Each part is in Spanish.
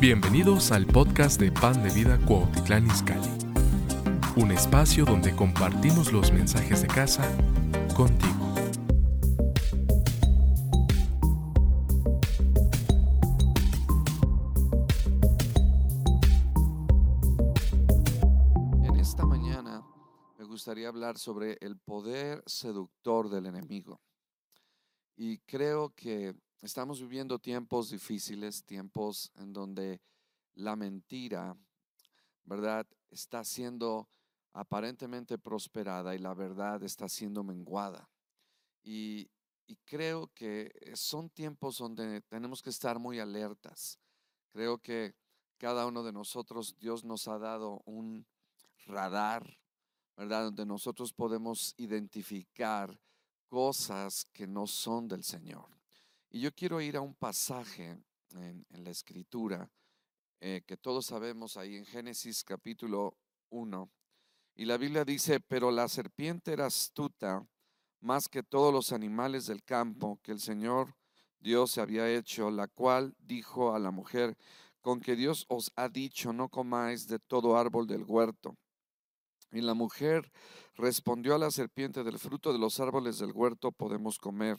Bienvenidos al podcast de Pan de Vida Cuautitlán Izcalli, un espacio donde compartimos los mensajes de casa contigo. En esta mañana me gustaría hablar sobre el poder seductor del enemigo. Y creo que estamos viviendo tiempos difíciles, tiempos en donde la mentira, ¿verdad?, está siendo aparentemente prosperada y la verdad está siendo menguada. Y, y creo que son tiempos donde tenemos que estar muy alertas. Creo que cada uno de nosotros, Dios nos ha dado un radar, ¿verdad? Donde nosotros podemos identificar cosas que no son del Señor. Y yo quiero ir a un pasaje en, la escritura eh, que todos sabemos ahí en Génesis capítulo 1. Y la Biblia dice, pero la serpiente era astuta más que todos los animales del campo que el Señor Dios había hecho, la cual dijo a la mujer, con que Dios os ha dicho, no comáis de todo árbol del huerto. Y la mujer respondió a la serpiente, del fruto de los árboles del huerto podemos comer.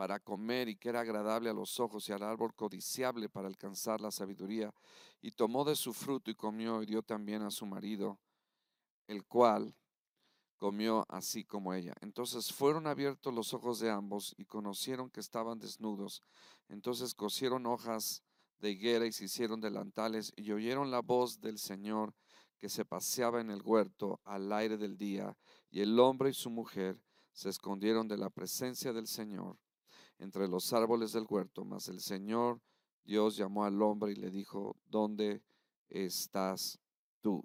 para comer y que era agradable a los ojos y al árbol codiciable para alcanzar la sabiduría. Y tomó de su fruto y comió y dio también a su marido, el cual comió así como ella. Entonces fueron abiertos los ojos de ambos y conocieron que estaban desnudos. Entonces cosieron hojas de higuera y se hicieron delantales y oyeron la voz del Señor que se paseaba en el huerto al aire del día. Y el hombre y su mujer se escondieron de la presencia del Señor entre los árboles del huerto, mas el Señor Dios llamó al hombre y le dijo, ¿dónde estás tú?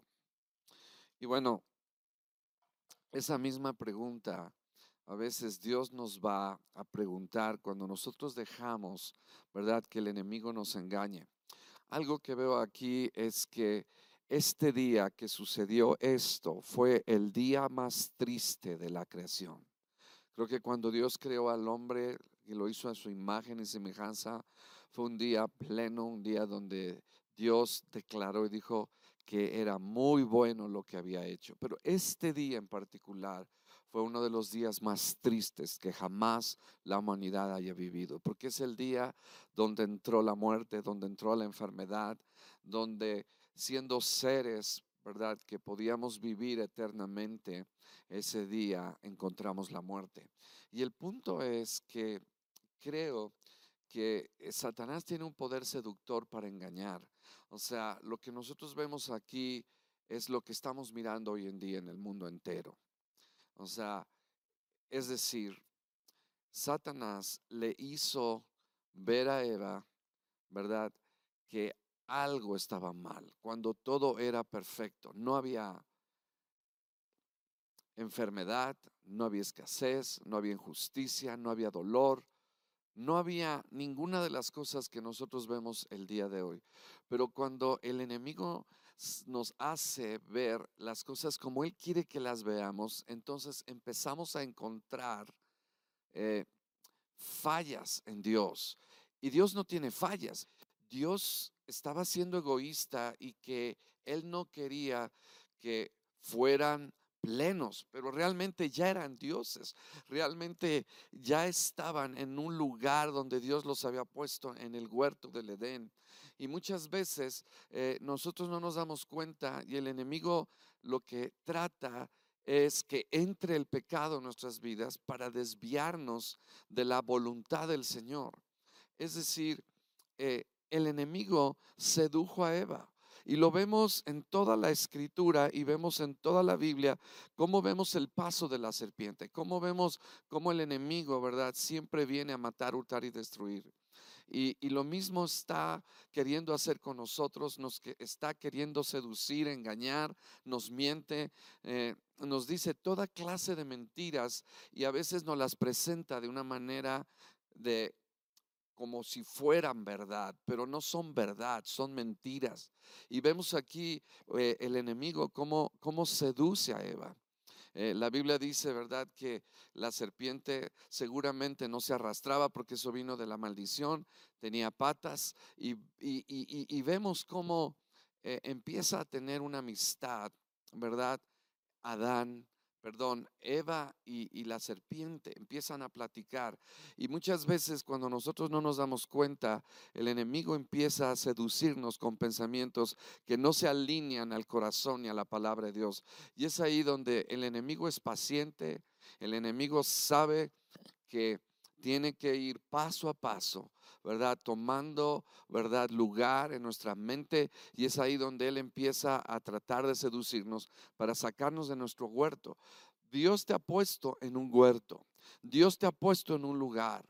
Y bueno, esa misma pregunta a veces Dios nos va a preguntar cuando nosotros dejamos, ¿verdad?, que el enemigo nos engañe. Algo que veo aquí es que este día que sucedió esto fue el día más triste de la creación. Creo que cuando Dios creó al hombre, y lo hizo a su imagen y semejanza, fue un día pleno, un día donde Dios declaró y dijo que era muy bueno lo que había hecho. Pero este día en particular fue uno de los días más tristes que jamás la humanidad haya vivido, porque es el día donde entró la muerte, donde entró la enfermedad, donde siendo seres, ¿verdad?, que podíamos vivir eternamente, ese día encontramos la muerte. Y el punto es que creo que eh, Satanás tiene un poder seductor para engañar. O sea, lo que nosotros vemos aquí es lo que estamos mirando hoy en día en el mundo entero. O sea, es decir, Satanás le hizo ver a Eva, ¿verdad? Que algo estaba mal, cuando todo era perfecto. No había enfermedad, no había escasez, no había injusticia, no había dolor, no había ninguna de las cosas que nosotros vemos el día de hoy. Pero cuando el enemigo nos hace ver las cosas como Él quiere que las veamos, entonces empezamos a encontrar eh, fallas en Dios. Y Dios no tiene fallas. Dios estaba siendo egoísta y que Él no quería que fueran plenos, pero realmente ya eran dioses, realmente ya estaban en un lugar donde Dios los había puesto en el huerto del Edén. Y muchas veces eh, nosotros no nos damos cuenta y el enemigo lo que trata es que entre el pecado en nuestras vidas para desviarnos de la voluntad del Señor. Es decir, eh, el enemigo sedujo a Eva. Y lo vemos en toda la escritura y vemos en toda la Biblia cómo vemos el paso de la serpiente, cómo vemos cómo el enemigo, ¿verdad? Siempre viene a matar, hurtar y destruir. Y, lo mismo está queriendo hacer con nosotros, nos está queriendo seducir, engañar, nos miente, eh, nos dice toda clase de mentiras y a veces nos las presenta de una manera de como si fueran verdad, pero no son verdad, son mentiras. Y vemos aquí eh, el enemigo cómo, cómo seduce a Eva. Eh, la Biblia dice, ¿verdad?, que la serpiente seguramente no se arrastraba porque eso vino de la maldición, tenía patas y, vemos cómo eh, empieza a tener una amistad, ¿verdad? Adán perdón, Eva y, la serpiente empiezan a platicar. Y muchas veces cuando nosotros no nos damos cuenta, el enemigo empieza a seducirnos con pensamientos que no se alinean al corazón ni a la palabra de Dios. Y es ahí donde el enemigo es paciente, el enemigo sabe que tiene que ir paso a paso, ¿verdad? Tomando, ¿verdad? Lugar en nuestra mente y es ahí donde Él empieza a tratar de seducirnos para sacarnos de nuestro huerto. Dios te ha puesto en un huerto, Dios te ha puesto en un lugar.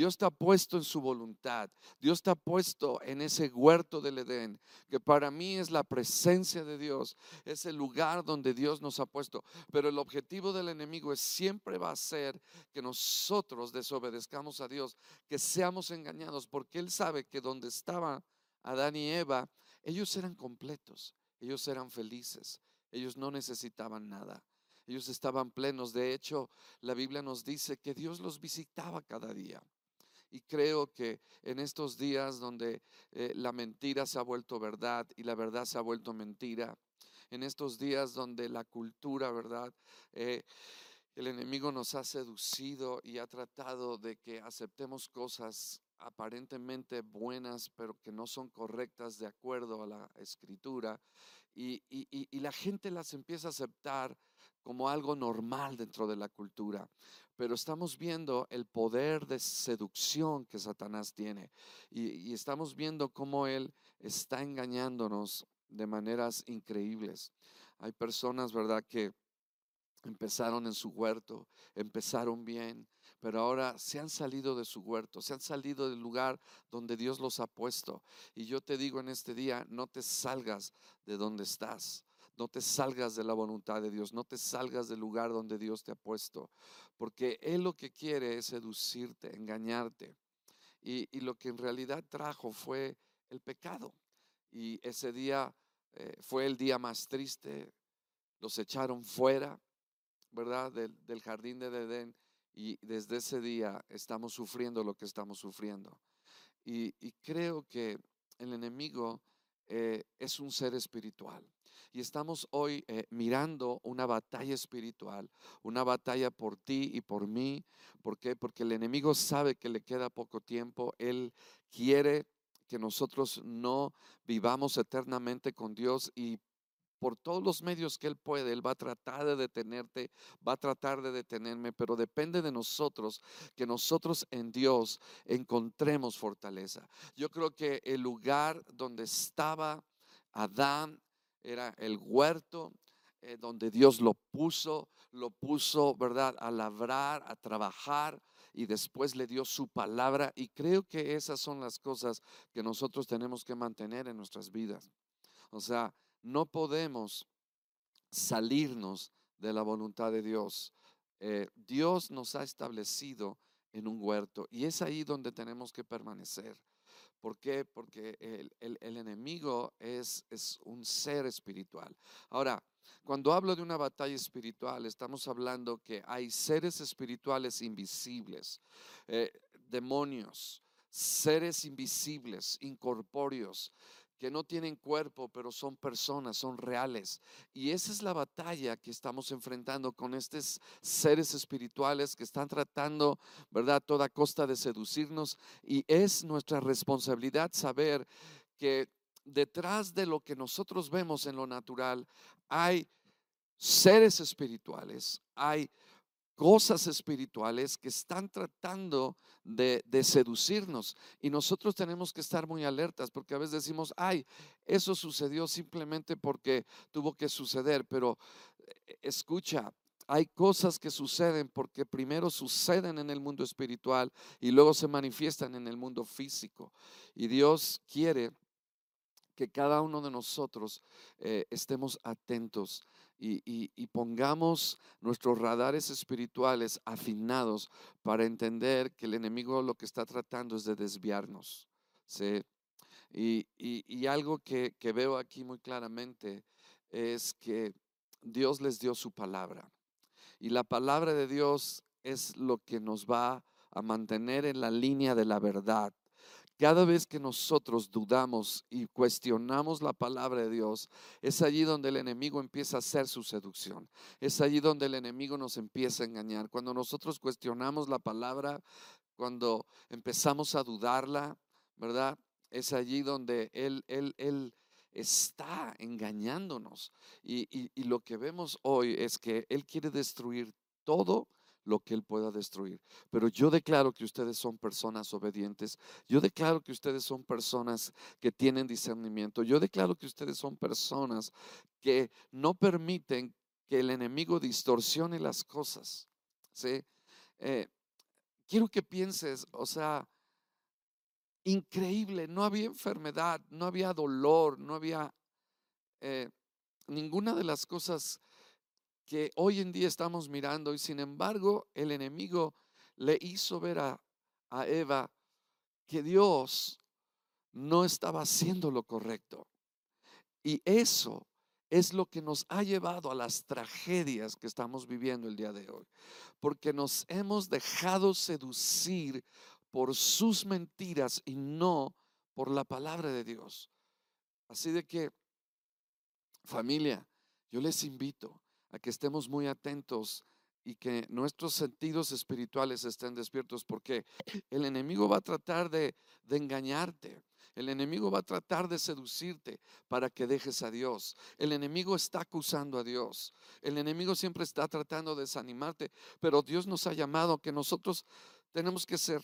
Dios te ha puesto en su voluntad. Dios te ha puesto en ese huerto del Edén, que para mí es la presencia de Dios, es el lugar donde Dios nos ha puesto. Pero el objetivo del enemigo es siempre va a ser que nosotros desobedezcamos a Dios, que seamos engañados, porque Él sabe que donde estaba Adán y Eva, ellos eran completos, ellos eran felices, ellos no necesitaban nada. Ellos estaban plenos. De hecho, la Biblia nos dice que Dios los visitaba cada día. Y creo que en estos días donde eh, la mentira se ha vuelto verdad y la verdad se ha vuelto mentira, en estos días donde la cultura, ¿verdad? Eh, el enemigo nos ha seducido y ha tratado de que aceptemos cosas aparentemente buenas, pero que no son correctas de acuerdo a la escritura. Y, y la gente las empieza a aceptar como algo normal dentro de la cultura pero estamos viendo el poder de seducción que Satanás tiene y, estamos viendo cómo él está engañándonos de maneras increíbles. Hay personas, ¿verdad?, que empezaron en su huerto, empezaron bien, pero ahora se han salido de su huerto, se han salido del lugar donde Dios los ha puesto. Y yo te digo en este día, no te salgas de donde estás. No te salgas de la voluntad de Dios, no te salgas del lugar donde Dios te ha puesto, porque Él lo que quiere es seducirte, engañarte. Y, lo que en realidad trajo fue el pecado. Y ese día eh, fue el día más triste, los echaron fuera, ¿verdad? Del, jardín de Edén. Y desde ese día estamos sufriendo lo que estamos sufriendo. Y, creo que el enemigo eh, es un ser espiritual. Y estamos hoy eh, mirando una batalla espiritual, una batalla por ti y por mí. ¿Por qué? Porque el enemigo sabe que le queda poco tiempo. Él quiere que nosotros no vivamos eternamente con Dios y por todos los medios que Él puede, Él va a tratar de detenerte, va a tratar de detenerme, pero depende de nosotros que nosotros en Dios encontremos fortaleza. Yo creo que el lugar donde estaba Adán era el huerto eh, donde Dios lo puso, lo puso, ¿verdad?, a labrar, a trabajar y después le dio su palabra. Y creo que esas son las cosas que nosotros tenemos que mantener en nuestras vidas. O sea, no podemos salirnos de la voluntad de Dios. Eh, Dios nos ha establecido en un huerto y es ahí donde tenemos que permanecer. ¿Por qué? Porque el, enemigo es, un ser espiritual. Ahora, cuando hablo de una batalla espiritual, estamos hablando que hay seres espirituales invisibles, eh, demonios, seres invisibles, incorpóreos, que no tienen cuerpo, pero son personas, son reales. Y esa es la batalla que estamos enfrentando con estos seres espirituales que están tratando, ¿verdad?, toda costa de seducirnos. Y es nuestra responsabilidad saber que detrás de lo que nosotros vemos en lo natural hay seres espirituales, hay cosas espirituales que están tratando de, seducirnos. Y nosotros tenemos que estar muy alertas porque a veces decimos, ay, eso sucedió simplemente porque tuvo que suceder. Pero eh, escucha, hay cosas que suceden porque primero suceden en el mundo espiritual y luego se manifiestan en el mundo físico. Y Dios quiere que cada uno de nosotros eh, estemos atentos y, pongamos nuestros radares espirituales afinados para entender que el enemigo lo que está tratando es de desviarnos. Y, algo que veo aquí muy claramente es que Dios les dio su palabra. Y la palabra de Dios es lo que nos va a mantener en la línea de la verdad. Cada vez que nosotros dudamos y cuestionamos la palabra de Dios, es allí donde el enemigo empieza a hacer su seducción. Es allí donde el enemigo nos empieza a engañar. Cuando nosotros cuestionamos la palabra, cuando empezamos a dudarla, ¿verdad? Es allí donde él, él, él está engañándonos. Y, y lo que vemos hoy es que él quiere destruir todo lo que Él pueda destruir. Pero yo declaro que ustedes son personas obedientes. Yo declaro que ustedes son personas que tienen discernimiento. Yo declaro que ustedes son personas que no permiten que el enemigo distorsione las cosas. ¿sí? Eh, quiero que pienses, o sea, increíble, no había enfermedad, no había dolor, no había eh, ninguna de las cosas que hoy en día estamos mirando y sin embargo el enemigo le hizo ver a, Eva que Dios no estaba haciendo lo correcto. Y eso es lo que nos ha llevado a las tragedias que estamos viviendo el día de hoy. Porque nos hemos dejado seducir por sus mentiras y no por la palabra de Dios. Así de que, familia, yo les invito a que estemos muy atentos y que nuestros sentidos espirituales estén despiertos, porque el enemigo va a tratar de, engañarte. El enemigo va a tratar de seducirte para que dejes a Dios. El enemigo está acusando a Dios. El enemigo siempre está tratando de desanimarte, pero Dios nos ha llamado que nosotros tenemos que ser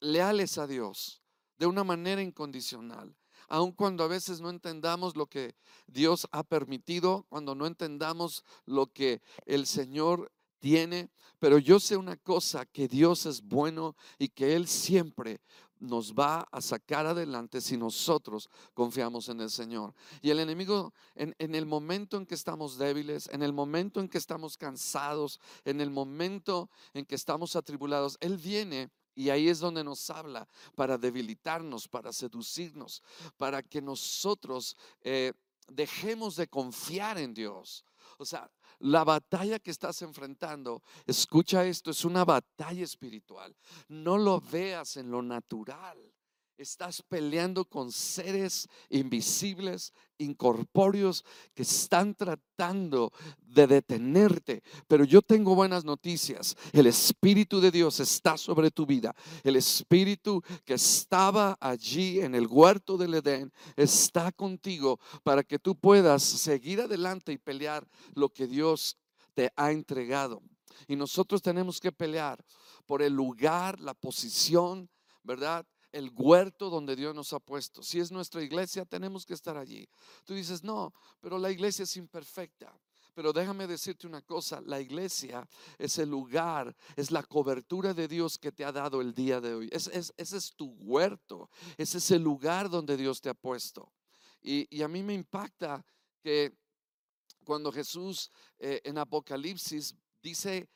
leales a Dios de una manera incondicional aun cuando a veces no entendamos lo que Dios ha permitido, cuando no entendamos lo que el Señor tiene, pero yo sé una cosa, que Dios es bueno y que Él siempre nos va a sacar adelante si nosotros confiamos en el Señor. Y el enemigo, en, en, el momento en que estamos débiles, en el momento en que estamos cansados, en el momento en que estamos atribulados, Él viene y ahí es donde nos habla para debilitarnos, para seducirnos, para que nosotros eh, dejemos de confiar en Dios. O sea, la batalla que estás enfrentando, escucha esto, es una batalla espiritual. No lo veas en lo natural. Estás peleando con seres invisibles, incorpóreos, que están tratando de detenerte. Pero yo tengo buenas noticias. El Espíritu de Dios está sobre tu vida. El Espíritu que estaba allí en el huerto del Edén está contigo para que tú puedas seguir adelante y pelear lo que Dios te ha entregado. Y nosotros tenemos que pelear por el lugar, la posición, ¿verdad? El huerto donde Dios nos ha puesto. Si es nuestra iglesia, tenemos que estar allí. Tú dices, no, pero la iglesia es imperfecta. Pero déjame decirte una cosa, la iglesia es el lugar, es la cobertura de Dios que te ha dado el día de hoy. ese es tu huerto, ese es el lugar donde Dios te ha puesto. Y, a mí me impacta que cuando Jesús eh, en Apocalipsis dice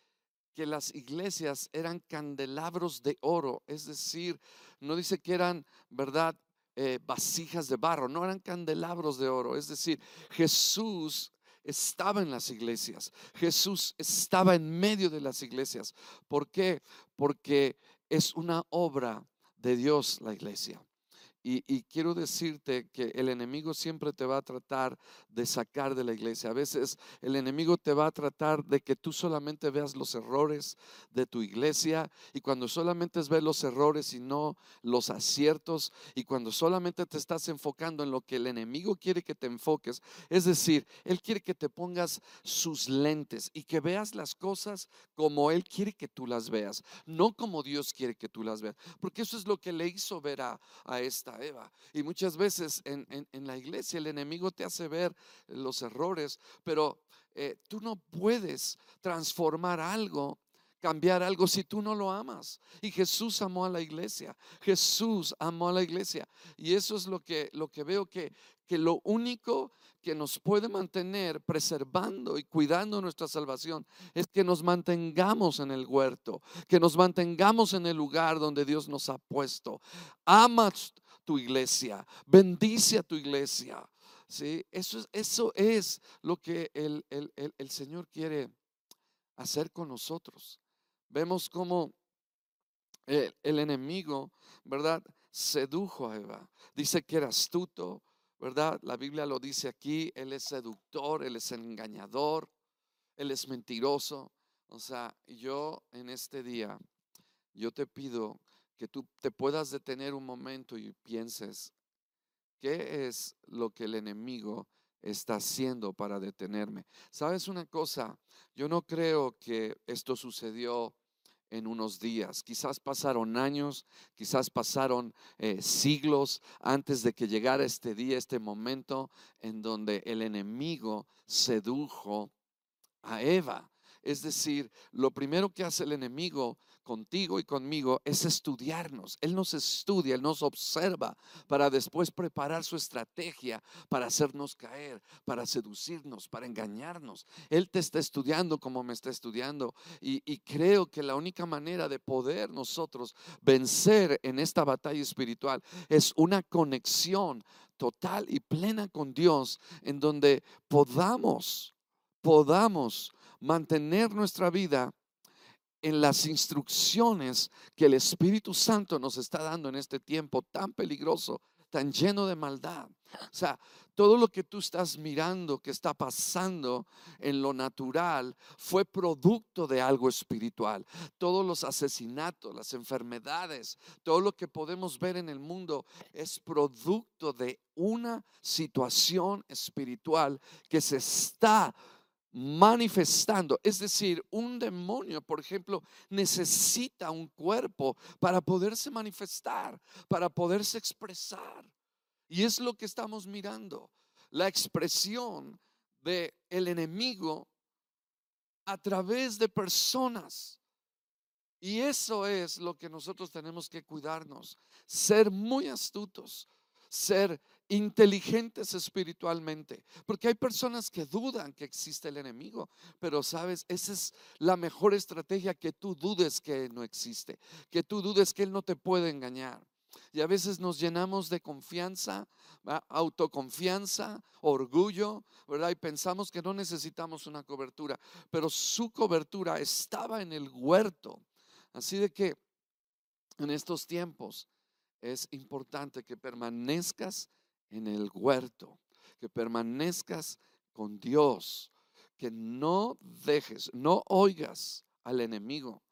que las iglesias eran candelabros de oro, es decir, no dice que eran, ¿verdad? Eh, vasijas de barro, no eran candelabros de oro, es decir, Jesús estaba en las iglesias, Jesús estaba en medio de las iglesias. ¿Por qué? Porque es una obra de Dios la iglesia. Y, quiero decirte que el enemigo siempre te va a tratar de sacar de la iglesia. A veces el enemigo te va a tratar de que tú solamente veas los errores de tu iglesia y cuando solamente ves los errores y no los aciertos y cuando solamente te estás enfocando en lo que el enemigo quiere que te enfoques, es decir, él quiere que te pongas sus lentes y que veas las cosas como él quiere que tú las veas, no como Dios quiere que tú las veas, porque eso es lo que le hizo ver a, a esta Eva. Y muchas veces en, la iglesia el enemigo te hace ver los errores, pero eh, tú no puedes transformar algo cambiar algo si tú no lo amas. Y Jesús amó a la iglesia. Jesús amó a la iglesia. Y eso es lo que, lo que veo que, que lo único que nos puede mantener preservando y cuidando nuestra salvación es que nos mantengamos en el huerto, que nos mantengamos en el lugar donde Dios nos ha puesto. Ama tu iglesia, bendice a tu iglesia. ¿sí? Eso, es, eso es lo que el, el, el Señor quiere hacer con nosotros. Vemos cómo el, el, enemigo, ¿verdad? Sedujo a Eva. Dice que era astuto, ¿verdad? La Biblia lo dice aquí, él es seductor, él es engañador, él es mentiroso. O sea, yo en este día, yo te pido que tú te puedas detener un momento y pienses, ¿qué es lo que el enemigo está haciendo para detenerme? ¿Sabes una cosa? Yo no creo que esto sucedió en unos días. Quizás pasaron años, quizás pasaron eh, siglos antes de que llegara este día, este momento en donde el enemigo sedujo a Eva. Es decir, lo primero que hace el enemigo contigo y conmigo es estudiarnos. Él nos estudia, Él nos observa para después preparar su estrategia para hacernos caer, para seducirnos, para engañarnos. Él te está estudiando como me está estudiando y, creo que la única manera de poder nosotros vencer en esta batalla espiritual es una conexión total y plena con Dios en donde podamos, podamos mantener nuestra vida en las instrucciones que el Espíritu Santo nos está dando en este tiempo tan peligroso, tan lleno de maldad. O sea, todo lo que tú estás mirando que está pasando en lo natural fue producto de algo espiritual. Todos los asesinatos, las enfermedades, todo lo que podemos ver en el mundo es producto de una situación espiritual que se está manifestando. Es decir, un demonio, por ejemplo, necesita un cuerpo para poderse manifestar, para poderse expresar. Y es lo que estamos mirando, la expresión de el enemigo a través de personas. Y eso es lo que nosotros tenemos que cuidarnos, ser muy astutos, ser inteligentes espiritualmente, porque hay personas que dudan que existe el enemigo, pero sabes, esa es la mejor estrategia, que tú dudes que no existe, que tú dudes que él no te puede engañar. Y a veces nos llenamos de confianza, autoconfianza, orgullo, ¿verdad? Y pensamos que no necesitamos una cobertura, pero su cobertura estaba en el huerto. Así de que en estos tiempos es importante que permanezcas en el huerto, que permanezcas con Dios, que no dejes, no oigas al enemigo.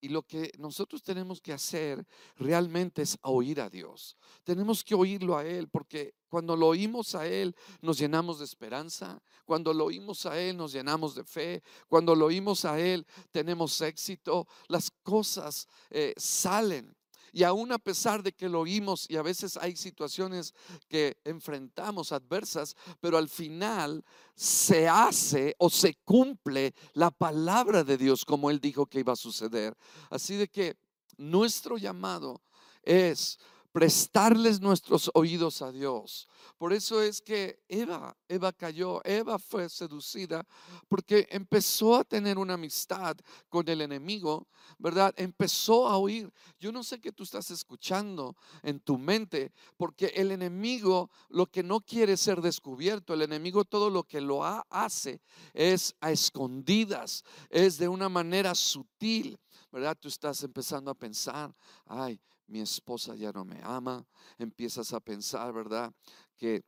Y lo que nosotros tenemos que hacer realmente es oír a Dios. Tenemos que oírlo a Él, porque cuando lo oímos a Él nos llenamos de esperanza. Cuando lo oímos a Él nos llenamos de fe. Cuando lo oímos a Él tenemos éxito. Las cosas eh, salen. Y aún a pesar de que lo oímos y a veces hay situaciones que enfrentamos adversas, pero al final se hace o se cumple la palabra de Dios como Él dijo que iba a suceder. Así de que nuestro llamado es prestarles nuestros oídos a Dios. Por eso es que Eva, Eva cayó, Eva fue seducida porque empezó a tener una amistad con el enemigo, ¿verdad? Empezó a oír. Yo no sé qué tú estás escuchando en tu mente, porque el enemigo lo que no quiere ser descubierto, el enemigo todo lo que lo hace es a escondidas, es de una manera sutil. ¿verdad? Tú estás empezando a pensar, ay, mi esposa ya no me ama, empiezas a pensar, ¿verdad? Que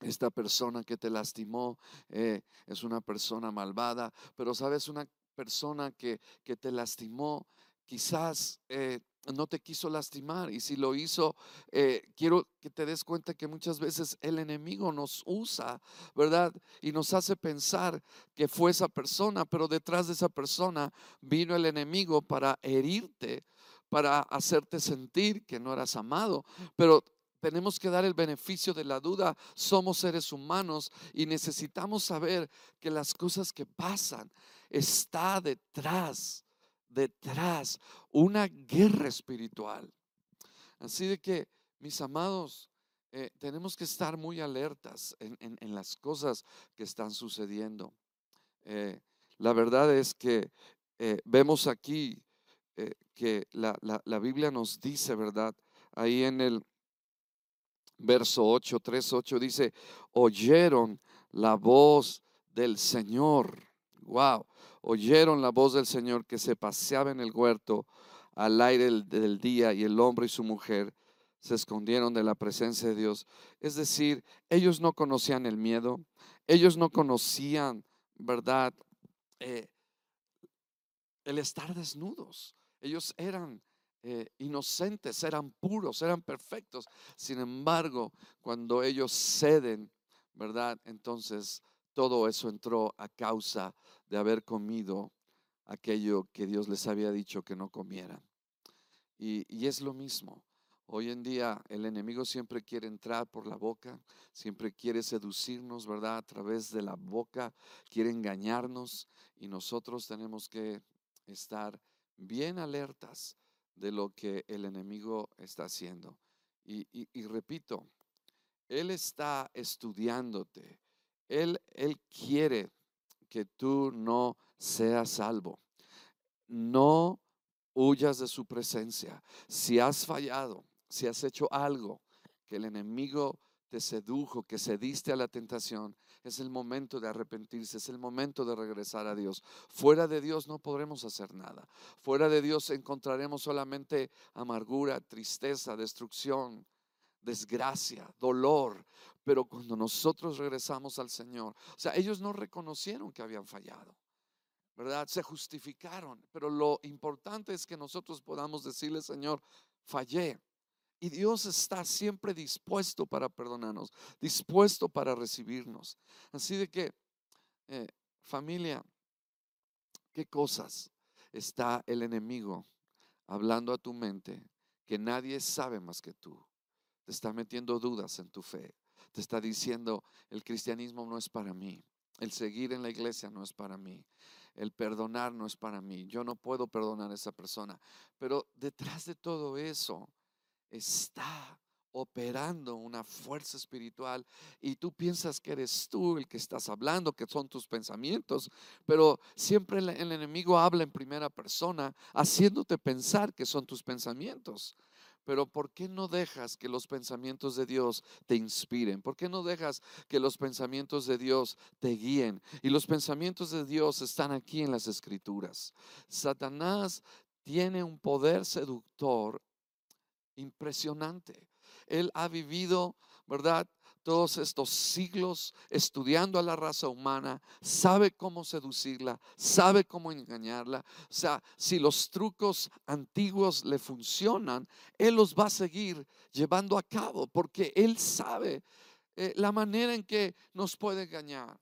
esta persona que te lastimó eh, es una persona malvada, pero sabes, una persona que, que te lastimó quizás eh, no te quiso lastimar y si lo hizo, eh, quiero que te des cuenta que muchas veces el enemigo nos usa, ¿verdad? Y nos hace pensar que fue esa persona, pero detrás de esa persona vino el enemigo para herirte para hacerte sentir que no eras amado, pero tenemos que dar el beneficio de la duda. Somos seres humanos y necesitamos saber que las cosas que pasan está detrás, detrás una guerra espiritual. Así de que, mis amados, eh, tenemos que estar muy alertas en, las cosas que están sucediendo. Eh, la verdad es que eh, vemos aquí que la, la, Biblia nos dice, ¿verdad? Ahí en el verso 8, 3, 8 dice, oyeron la voz del Señor. Wow, oyeron la voz del Señor que se paseaba en el huerto al aire del día y el hombre y su mujer se escondieron de la presencia de Dios. Es decir, ellos no conocían el miedo, ellos no conocían, ¿verdad? Eh, el estar desnudos. Ellos eran eh, inocentes, eran puros, eran perfectos. Sin embargo, cuando ellos ceden, ¿verdad? Entonces todo eso entró a causa de haber comido aquello que Dios les había dicho que no comieran. y es lo mismo. Hoy en día el enemigo siempre quiere entrar por la boca, siempre quiere seducirnos, ¿verdad? A través de la boca, quiere engañarnos y nosotros tenemos que estar bien alertas de lo que el enemigo está haciendo. Y, repito, Él está estudiándote, él, él quiere que tú no seas salvo. No huyas de su presencia. Si has fallado, si has hecho algo que el enemigo te sedujo, que cediste a la tentación, es el momento de arrepentirse, es el momento de regresar a Dios. Fuera de Dios no podremos hacer nada. Fuera de Dios encontraremos solamente amargura, tristeza, destrucción, desgracia, dolor. Pero cuando nosotros regresamos al Señor, o sea, ellos no reconocieron que habían fallado. ¿Verdad? Se justificaron, pero lo importante es que nosotros podamos decirle, Señor, fallé, y Dios está siempre dispuesto para perdonarnos, dispuesto para recibirnos. Así de que, eh, familia, ¿qué cosas está el enemigo hablando a tu mente que nadie sabe más que tú? Te está metiendo dudas en tu fe. Te está diciendo, el cristianismo no es para mí. El seguir en la iglesia no es para mí. El perdonar no es para mí. Yo no puedo perdonar a esa persona. Pero detrás de todo eso está operando una fuerza espiritual y tú piensas que eres tú el que estás hablando, que son tus pensamientos, pero siempre el, enemigo habla en primera persona, haciéndote pensar que son tus pensamientos. Pero ¿por qué no dejas que los pensamientos de Dios te inspiren? ¿Por qué no dejas que los pensamientos de Dios te guíen? Y los pensamientos de Dios están aquí en las escrituras. Satanás tiene un poder seductor impresionante. Él ha vivido, ¿verdad? Todos estos siglos estudiando a la raza humana, sabe cómo seducirla, sabe cómo engañarla. O sea, si los trucos antiguos le funcionan, Él los va a seguir llevando a cabo porque Él sabe eh, la manera en que nos puede engañar.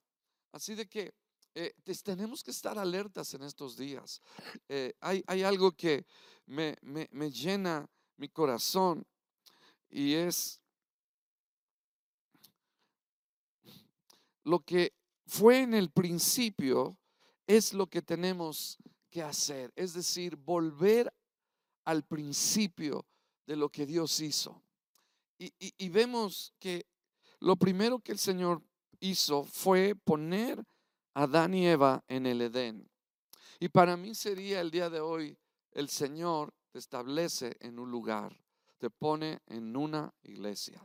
Así de que eh, tenemos que estar alertas en estos días. Eh, hay, hay, algo que me, me, me llena mi corazón y es lo que fue en el principio es lo que tenemos que hacer, es decir, volver al principio de lo que Dios hizo. Y, y, vemos que lo primero que el Señor hizo fue poner a Adán y Eva en el Edén. Y para mí sería el día de hoy el Señor te establece en un lugar, te pone en una iglesia,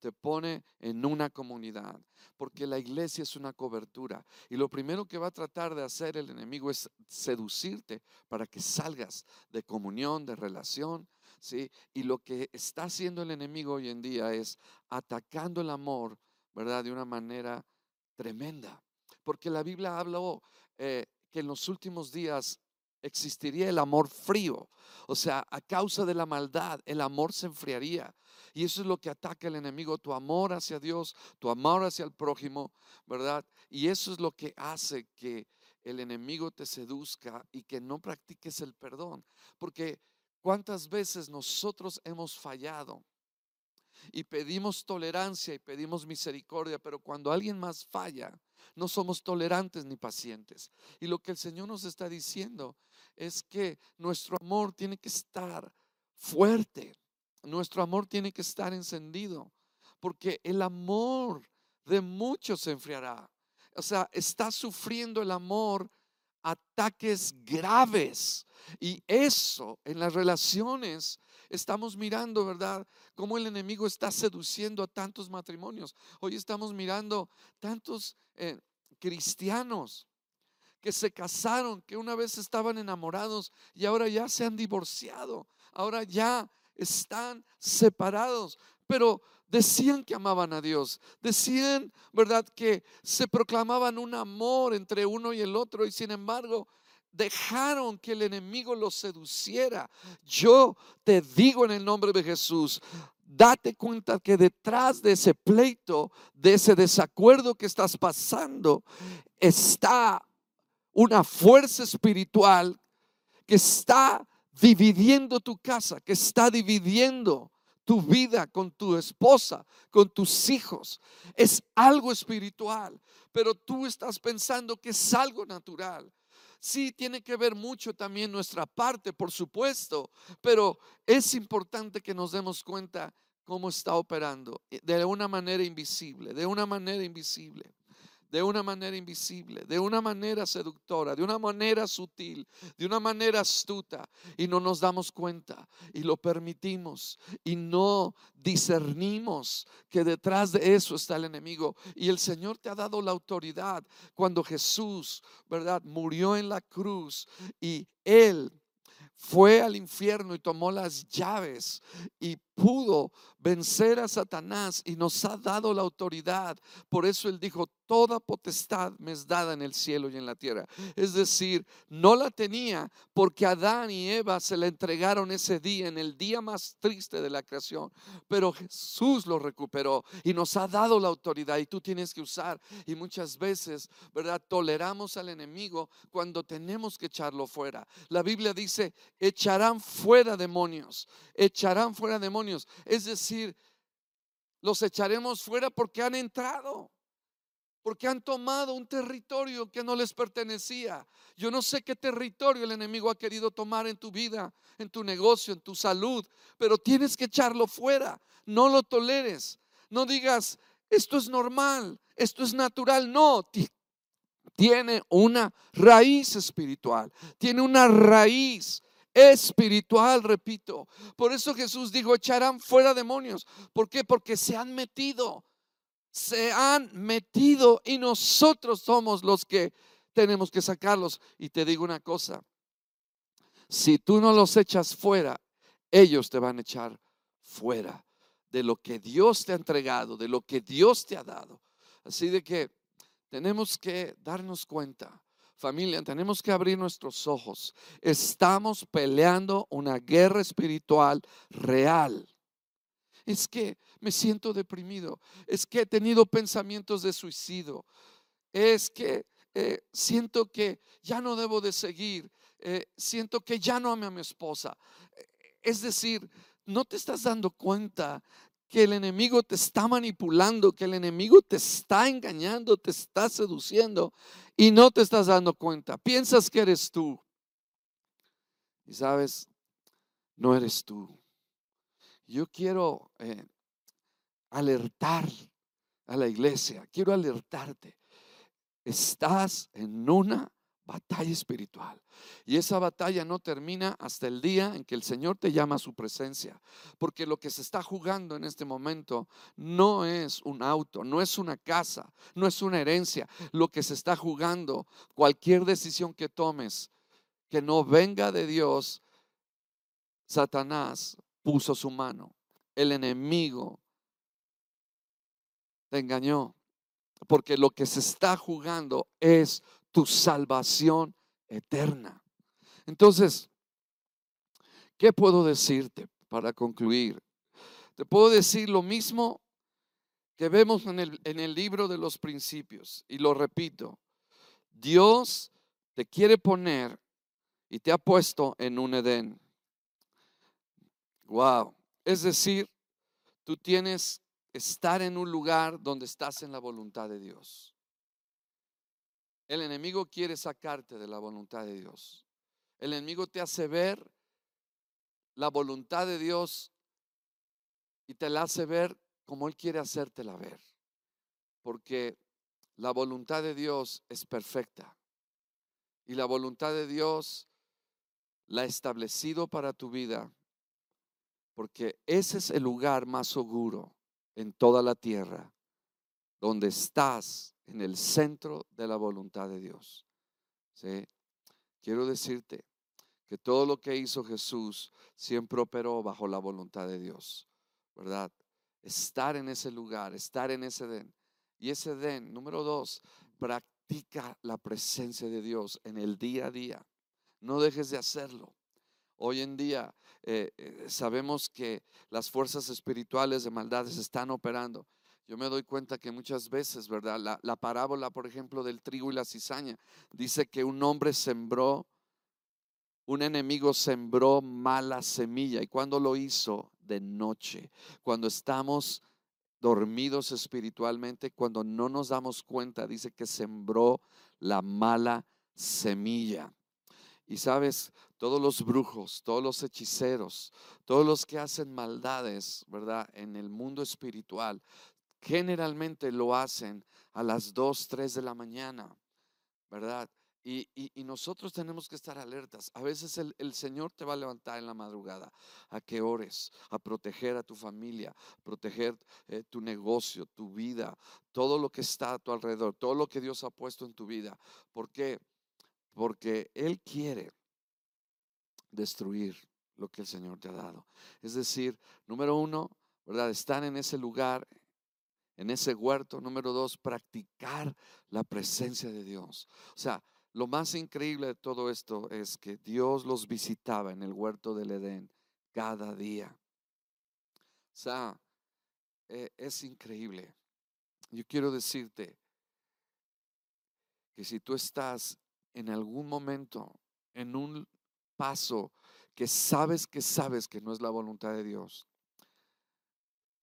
te pone en una comunidad, porque la iglesia es una cobertura. Y lo primero que va a tratar de hacer el enemigo es seducirte para que salgas de comunión, de relación. ¿sí? Y lo que está haciendo el enemigo hoy en día es atacando el amor, ¿verdad? De una manera tremenda. Porque la Biblia habla eh, que en los últimos días existiría el amor frío. O sea, a causa de la maldad, el amor se enfriaría. Y eso es lo que ataca el enemigo, tu amor hacia Dios, tu amor hacia el prójimo, ¿verdad? Y eso es lo que hace que el enemigo te seduzca y que no practiques el perdón. Porque ¿Cuántas veces nosotros hemos fallado? Y pedimos tolerancia y pedimos misericordia, pero cuando alguien más falla, no somos tolerantes ni pacientes. Y lo que el Señor nos está diciendo es que nuestro amor tiene que estar fuerte, nuestro amor tiene que estar encendido, porque el amor de muchos se enfriará. O sea, está sufriendo el amor ataques graves. Y eso en las relaciones estamos mirando, ¿verdad? Cómo el enemigo está seduciendo a tantos matrimonios. Hoy estamos mirando tantos eh, cristianos que se casaron, que una vez estaban enamorados y ahora ya se han divorciado, ahora ya están separados, pero decían que amaban a Dios, decían, ¿verdad?, que se proclamaban un amor entre uno y el otro y sin embargo dejaron que el enemigo los seduciera. Yo te digo en el nombre de Jesús, date cuenta que detrás de ese pleito, de ese desacuerdo que estás pasando, está una fuerza espiritual que está dividiendo tu casa, que está dividiendo tu vida con tu esposa, con tus hijos. Es algo espiritual, pero tú estás pensando que es algo natural. Sí, tiene que ver mucho también nuestra parte, por supuesto, pero es importante que nos demos cuenta cómo está operando de una manera invisible, de una manera invisible de una manera invisible, de una manera seductora, de una manera sutil, de una manera astuta y no nos damos cuenta y lo permitimos y no discernimos que detrás de eso está el enemigo. Y el Señor te ha dado la autoridad cuando Jesús, ¿verdad? Murió en la cruz y Él fue al infierno y tomó las llaves y pudo vencer a Satanás y nos ha dado la autoridad. Por eso él dijo, toda potestad me es dada en el cielo y en la tierra. Es decir, no la tenía porque Adán y Eva se la entregaron ese día, en el día más triste de la creación. Pero Jesús lo recuperó y nos ha dado la autoridad y tú tienes que usar. Y muchas veces, ¿verdad? Toleramos al enemigo cuando tenemos que echarlo fuera. La Biblia dice, echarán fuera demonios, echarán fuera demonios. Es decir, los echaremos fuera porque han entrado porque han tomado un territorio que no les pertenecía. Yo no sé qué territorio el enemigo ha querido tomar en tu vida, en tu negocio, en tu salud, pero tienes que echarlo fuera. No lo toleres. No digas, esto es normal, esto es natural. No, tiene una raíz espiritual, tiene una raíz espiritual, repito. Por eso Jesús dijo, echarán fuera demonios. ¿Por qué? Porque se han metido se han metido y nosotros somos los que tenemos que sacarlos. Y te digo una cosa, si tú no los echas fuera, ellos te van a echar fuera de lo que Dios te ha entregado, de lo que Dios te ha dado. Así de que tenemos que darnos cuenta. Familia, tenemos que abrir nuestros ojos. Estamos peleando una guerra espiritual real es que me siento deprimido, es que he tenido pensamientos de suicidio, es que eh, siento que ya no debo de seguir, eh, siento que ya no ame a mi esposa. Es decir, no te estás dando cuenta que el enemigo te está manipulando, que el enemigo te está engañando, te está seduciendo y no te estás dando cuenta. Piensas que eres tú. Y sabes, no eres tú. Yo quiero eh, alertar a la iglesia, quiero alertarte. Estás en una batalla espiritual. Y esa batalla no termina hasta el día en que el Señor te llama a su presencia. Porque lo que se está jugando en este momento no es un auto, no es una casa, no es una herencia. Lo que se está jugando, cualquier decisión que tomes que no venga de Dios, Satanás puso su mano. El enemigo te engañó. Porque lo que se está jugando es tu salvación eterna. Entonces, ¿qué puedo decirte para concluir? Te puedo decir lo mismo que vemos en el, en el libro de los principios. Y lo repito, Dios te quiere poner y te ha puesto en un Edén. Wow. Es decir, tú tienes estar en un lugar donde estás en la voluntad de Dios. El enemigo quiere sacarte de la voluntad de Dios. El enemigo te hace ver la voluntad de Dios y te la hace ver como Él quiere hacértela ver. Porque la voluntad de Dios es perfecta. Y la voluntad de Dios la ha establecido para tu vida. Porque ese es el lugar más seguro en toda la tierra, donde estás en el centro de la voluntad de Dios. ¿Sí? Quiero decirte que todo lo que hizo Jesús siempre operó bajo la voluntad de Dios, ¿verdad? Estar en ese lugar, estar en ese den. Y ese den, número dos, practica la presencia de Dios en el día a día. No dejes de hacerlo. Hoy en día eh, eh, sabemos que las fuerzas espirituales de maldades están operando. Yo me doy cuenta que muchas veces, ¿verdad? La, la, parábola, por ejemplo, del trigo y la cizaña, dice que un hombre sembró, un enemigo sembró mala semilla. ¿Y cuando lo hizo? De noche. Cuando estamos dormidos espiritualmente, cuando no nos damos cuenta, dice que sembró la mala semilla. Y sabes, todos los brujos, todos los hechiceros, todos los que hacen maldades, ¿verdad? En el mundo espiritual, generalmente lo hacen a las 2, 3 de la mañana, ¿verdad? Y, nosotros tenemos que estar alertas. A veces el, Señor te va a levantar en la madrugada a que ores, a proteger a tu familia, proteger eh, tu negocio, tu vida, todo lo que está a tu alrededor, todo lo que Dios ha puesto en tu vida. ¿Por qué? porque Él quiere destruir lo que el Señor te ha dado. Es decir, número uno, ¿verdad? Estar en ese lugar, en ese huerto. Número dos, practicar la presencia de Dios. O sea, lo más increíble de todo esto es que Dios los visitaba en el huerto del Edén cada día. O sea, e, es increíble. Yo quiero decirte que si tú estás en algún momento, en un paso que sabes que sabes que no es la voluntad de Dios,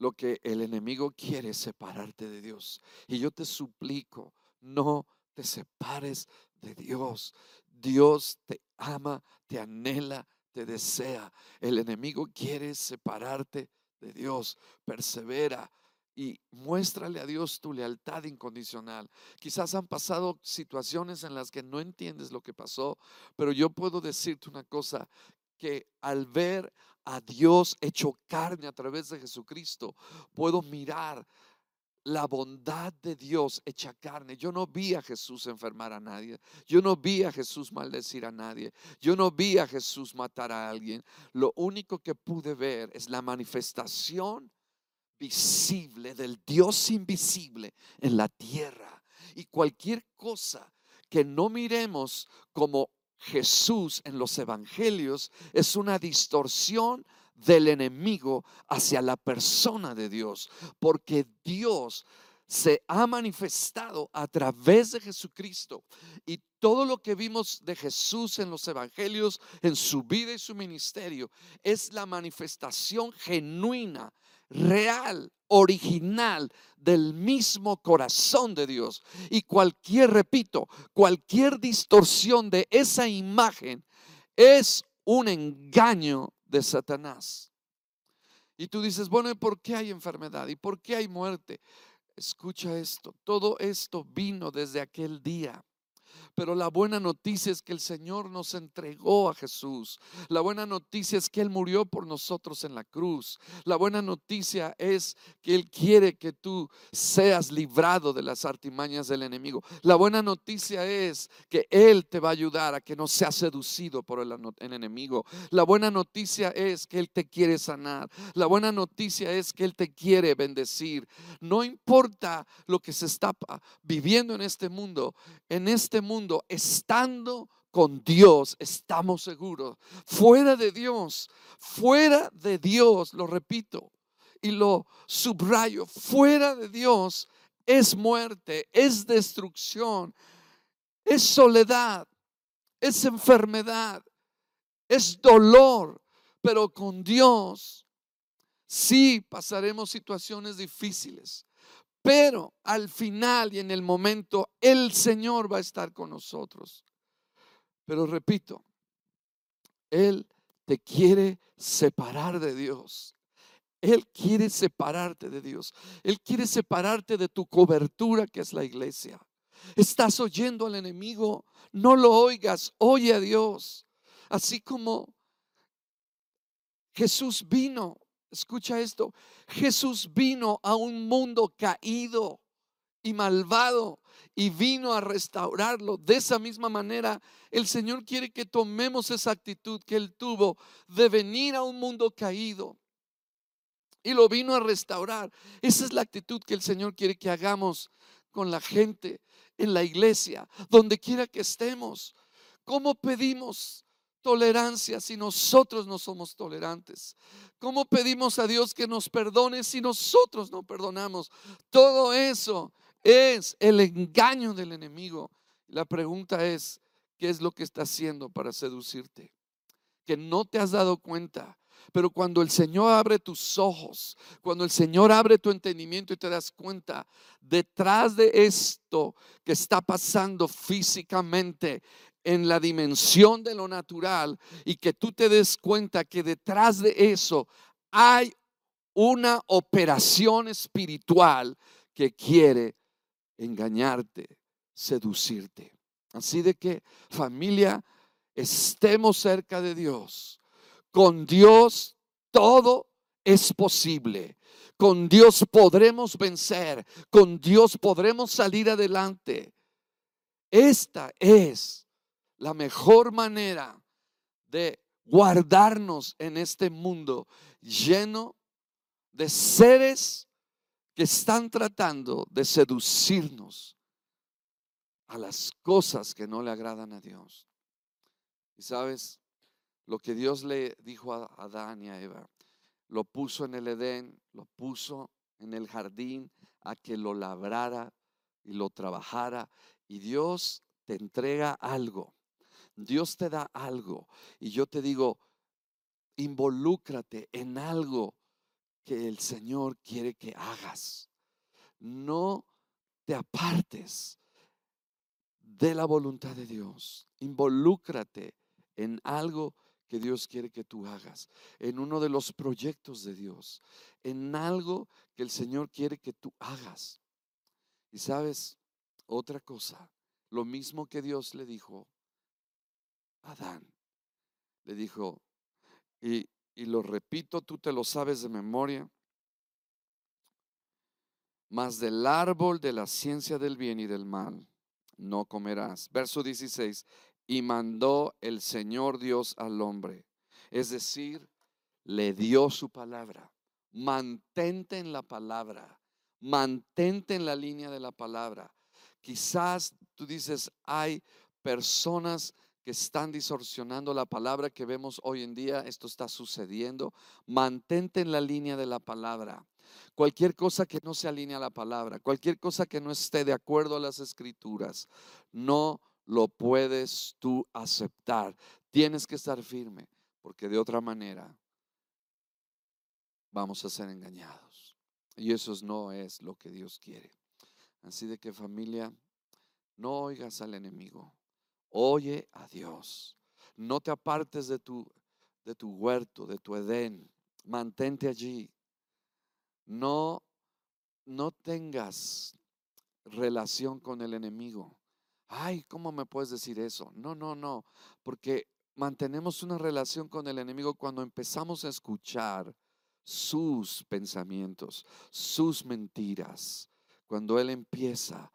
lo que el enemigo quiere es separarte de Dios. Y yo te suplico, no te separes de Dios. Dios te ama, te anhela, te desea. El enemigo quiere separarte de Dios. Persevera, y muéstrale a Dios tu lealtad incondicional. Quizás han pasado situaciones en las que no entiendes lo que pasó, pero yo puedo decirte una cosa, que al ver a Dios hecho carne a través de Jesucristo, puedo mirar la bondad de Dios hecha carne. Yo no vi a Jesús enfermar a nadie. Yo no vi a Jesús maldecir a nadie. Yo no vi a Jesús matar a alguien. Lo único que pude ver es la manifestación visible, del Dios invisible en la tierra. Y cualquier cosa que no miremos como Jesús en los evangelios es una distorsión del enemigo hacia la persona de Dios, porque Dios se ha manifestado a través de Jesucristo. Y todo lo que vimos de Jesús en los evangelios, en su vida y su ministerio, es la manifestación genuina real, original del mismo corazón de Dios. Y cualquier, repito, cualquier distorsión de esa imagen es un engaño de Satanás. Y tú dices, bueno, ¿y por qué hay enfermedad? ¿Y por qué hay muerte? Escucha esto, todo esto vino desde aquel día. Pero la buena noticia es que el Señor nos entregó a Jesús. La buena noticia es que Él murió por nosotros en la cruz. La buena noticia es que Él quiere que tú seas librado de las artimañas del enemigo. La buena noticia es que Él te va a ayudar a que no seas seducido por el, enemigo. La buena noticia es que Él te quiere sanar. La buena noticia es que Él te quiere bendecir. No importa lo que se está viviendo en este mundo, en este mundo estando con Dios, estamos seguros. Fuera de Dios, fuera de Dios, lo repito y lo subrayo, fuera de Dios es muerte, es destrucción, es soledad, es enfermedad, es dolor. Pero con Dios sí pasaremos situaciones difíciles. Pero al final y en el momento, el Señor va a estar con nosotros. Pero repito, Él te quiere separar de Dios. Él quiere separarte de Dios. Él quiere separarte de tu cobertura que es la iglesia. Estás oyendo al enemigo, no lo oigas, oye a Dios. Así como Jesús vino, escucha esto, Jesús vino a un mundo caído y malvado y vino a restaurarlo. De esa misma manera, el Señor quiere que tomemos esa actitud que Él tuvo de venir a un mundo caído y lo vino a restaurar. Esa es la actitud que el Señor quiere que hagamos con la gente en la iglesia, donde quiera que estemos. ¿Cómo pedimos tolerancia si nosotros no somos tolerantes? ¿Cómo pedimos a Dios que nos perdone si nosotros no perdonamos? Todo eso es el engaño del enemigo. La pregunta es, ¿qué es lo que está haciendo para seducirte? Que no te has dado cuenta pero cuando el Señor abre tus ojos, cuando el Señor abre tu entendimiento y te das cuenta, detrás de esto que está pasando físicamente en la dimensión de lo natural y que tú te des cuenta que detrás de eso hay una operación espiritual que quiere engañarte, seducirte. Así de que familia, estemos cerca de Dios con Dios todo es posible. Con Dios podremos vencer. Con Dios podremos salir adelante. Esta es la mejor manera de guardarnos en este mundo lleno de seres que están tratando de seducirnos a las cosas que no le agradan a Dios. Y sabes, lo que Dios le dijo a Adán y a Eva, lo puso en el Edén, lo puso en el jardín a que lo labrara y lo trabajara. Y Dios te entrega algo. Dios te da algo. Y yo te digo, involúcrate en algo que el Señor quiere que hagas. No te apartes de la voluntad de Dios. Involúcrate en algo que Dios quiere que tú hagas, en uno de los proyectos de Dios, en algo que el Señor quiere que tú hagas. Y sabes, otra cosa, lo mismo que Dios le dijo Adán, le dijo, y, y lo repito, tú te lo sabes de memoria, mas del árbol de la ciencia del bien y del mal no comerás. Verso 16, y mandó el Señor Dios al hombre. Es decir, le dio su palabra. Mantente en la palabra. Mantente en la línea de la palabra. Quizás tú dices, hay personas que están distorsionando la palabra que vemos hoy en día. Esto está sucediendo. Mantente en la línea de la palabra. Cualquier cosa que no se alinee a la palabra, cualquier cosa que no esté de acuerdo a las escrituras, no lo puedes tú aceptar. Tienes que estar firme, porque de otra manera vamos a ser engañados. Y eso no es lo que Dios quiere. Así de que familia, no oigas al enemigo, oye a Dios. No te apartes de tu, de tu huerto, de tu Edén. Mantente allí. No, no tengas relación con el enemigo ay, ¿cómo me puedes decir eso? No, no, no, porque mantenemos una relación con el enemigo cuando empezamos a escuchar sus pensamientos, sus mentiras. Cuando Él empieza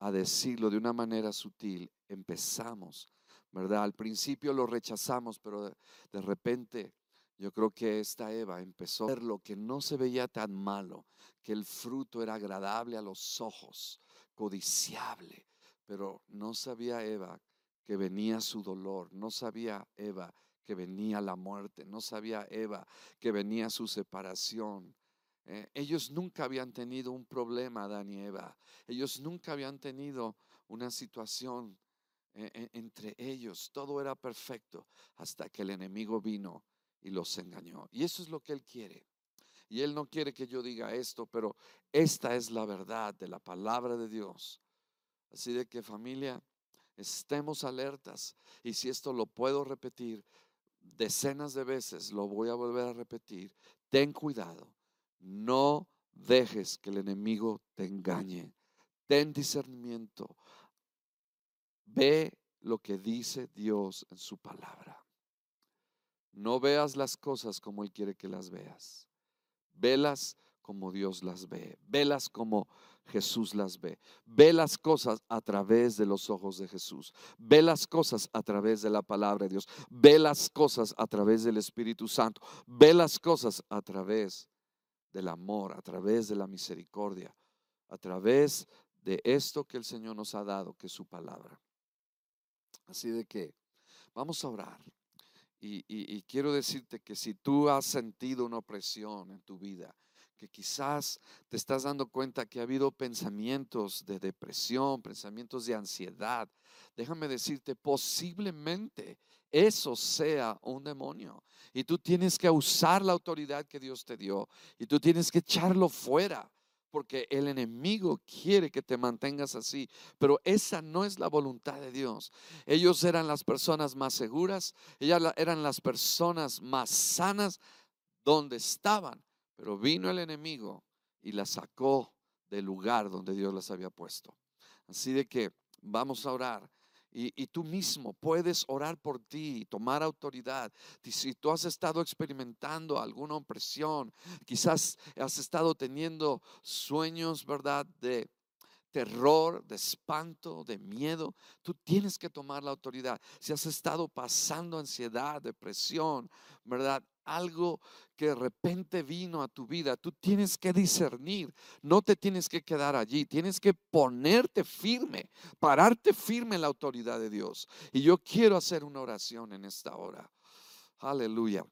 a decirlo de una manera sutil, empezamos, ¿verdad? Al principio lo rechazamos, pero de, repente yo creo que esta Eva empezó a ver lo que no se veía tan malo, que el fruto era agradable a los ojos, codiciable, pero no sabía Eva que venía su dolor, no sabía Eva que venía la muerte, no sabía Eva que venía su separación. Eh, ellos nunca habían tenido un problema, Adán y Eva. Ellos nunca habían tenido una situación eh, eh, entre ellos. Todo era perfecto hasta que el enemigo vino y los engañó. Y eso es lo que Él quiere. Y Él no quiere que yo diga esto, pero esta es la verdad de la palabra de Dios. Así de que familia, estemos alertas. Y si esto lo puedo repetir decenas de veces, lo voy a volver a repetir. Ten cuidado. No dejes que el enemigo te engañe. Ten discernimiento. Ve lo que dice Dios en su palabra. No veas las cosas como Él quiere que las veas. Velas como Dios las ve. Velas como Jesús las ve. Ve las cosas a través de los ojos de Jesús. Ve las cosas a través de la palabra de Dios. Ve las cosas a través del Espíritu Santo. Ve las cosas a través del amor, a través de la misericordia, a través de esto que el Señor nos ha dado, que es su palabra. Así de que vamos a orar. Y, quiero decirte que si tú has sentido una opresión en tu vida, que quizás te estás dando cuenta que ha habido pensamientos de depresión, pensamientos de ansiedad, déjame decirte, posiblemente eso sea un demonio. Y tú tienes que usar la autoridad que Dios te dio y tú tienes que echarlo fuera porque el enemigo quiere que te mantengas así, pero esa no es la voluntad de Dios. Ellos eran las personas más seguras, ellas eran las personas más sanas donde estaban, pero vino el enemigo y la sacó del lugar donde Dios las había puesto. Así de que vamos a orar y, tú mismo puedes orar por ti, tomar autoridad. Si tú has estado experimentando alguna opresión, quizás has estado teniendo sueños, ¿verdad? De terror, de espanto, de miedo, tú tienes que tomar la autoridad. Si has estado pasando ansiedad, depresión, ¿verdad? Algo que de repente vino a tu vida, tú tienes que discernir, no te tienes que quedar allí, tienes que ponerte firme, pararte firme en la autoridad de Dios. Y yo quiero hacer una oración en esta hora. Aleluya.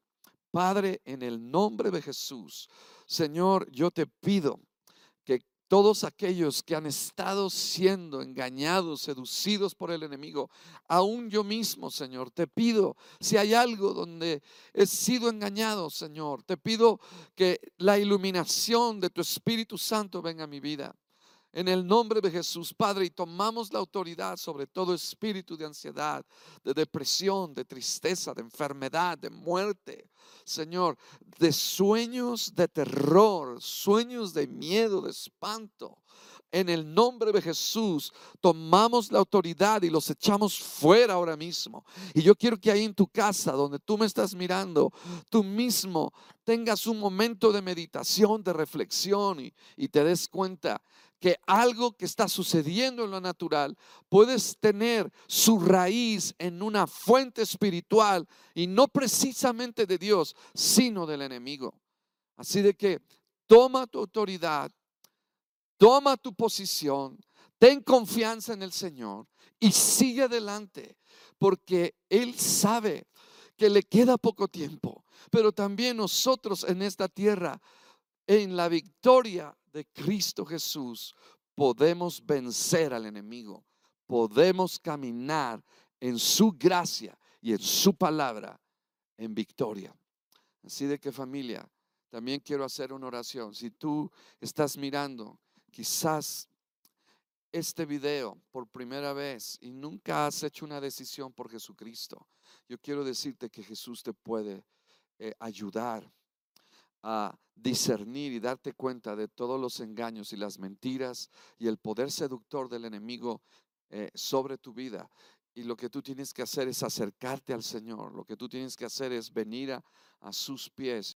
Padre, en el nombre de Jesús, Señor, yo te pido todos aquellos que han estado siendo engañados, seducidos por el enemigo, aún yo mismo, Señor, te pido, si hay algo donde he sido engañado, Señor, te pido que la iluminación de tu Espíritu Santo venga a mi vida. En el nombre de Jesús, Padre, y tomamos la autoridad sobre todo espíritu de ansiedad, de depresión, de tristeza, de enfermedad, de muerte. Señor, de sueños de terror, sueños de miedo, de espanto. En el nombre de Jesús tomamos la autoridad y los echamos fuera ahora mismo. Y yo quiero que ahí en tu casa, donde tú me estás mirando, tú mismo tengas un momento de meditación, de reflexión y, y te des cuenta que algo que está sucediendo en lo natural puedes tener su raíz en una fuente espiritual y no precisamente de Dios, sino del enemigo. Así de que toma tu autoridad, toma tu posición, ten confianza en el Señor y sigue adelante, porque Él sabe que le queda poco tiempo, pero también nosotros en esta tierra, en la victoria de Cristo Jesús podemos vencer al enemigo, podemos caminar en su gracia y en su palabra en victoria. Así de que familia, también quiero hacer una oración. Si tú estás mirando quizás este video por primera vez y nunca has hecho una decisión por Jesucristo, yo quiero decirte que Jesús te puede eh, ayudar a discernir y darte cuenta de todos los engaños y las mentiras y el poder seductor del enemigo eh, sobre tu vida. Y lo que tú tienes que hacer es acercarte al Señor. Lo que tú tienes que hacer es venir a, a sus pies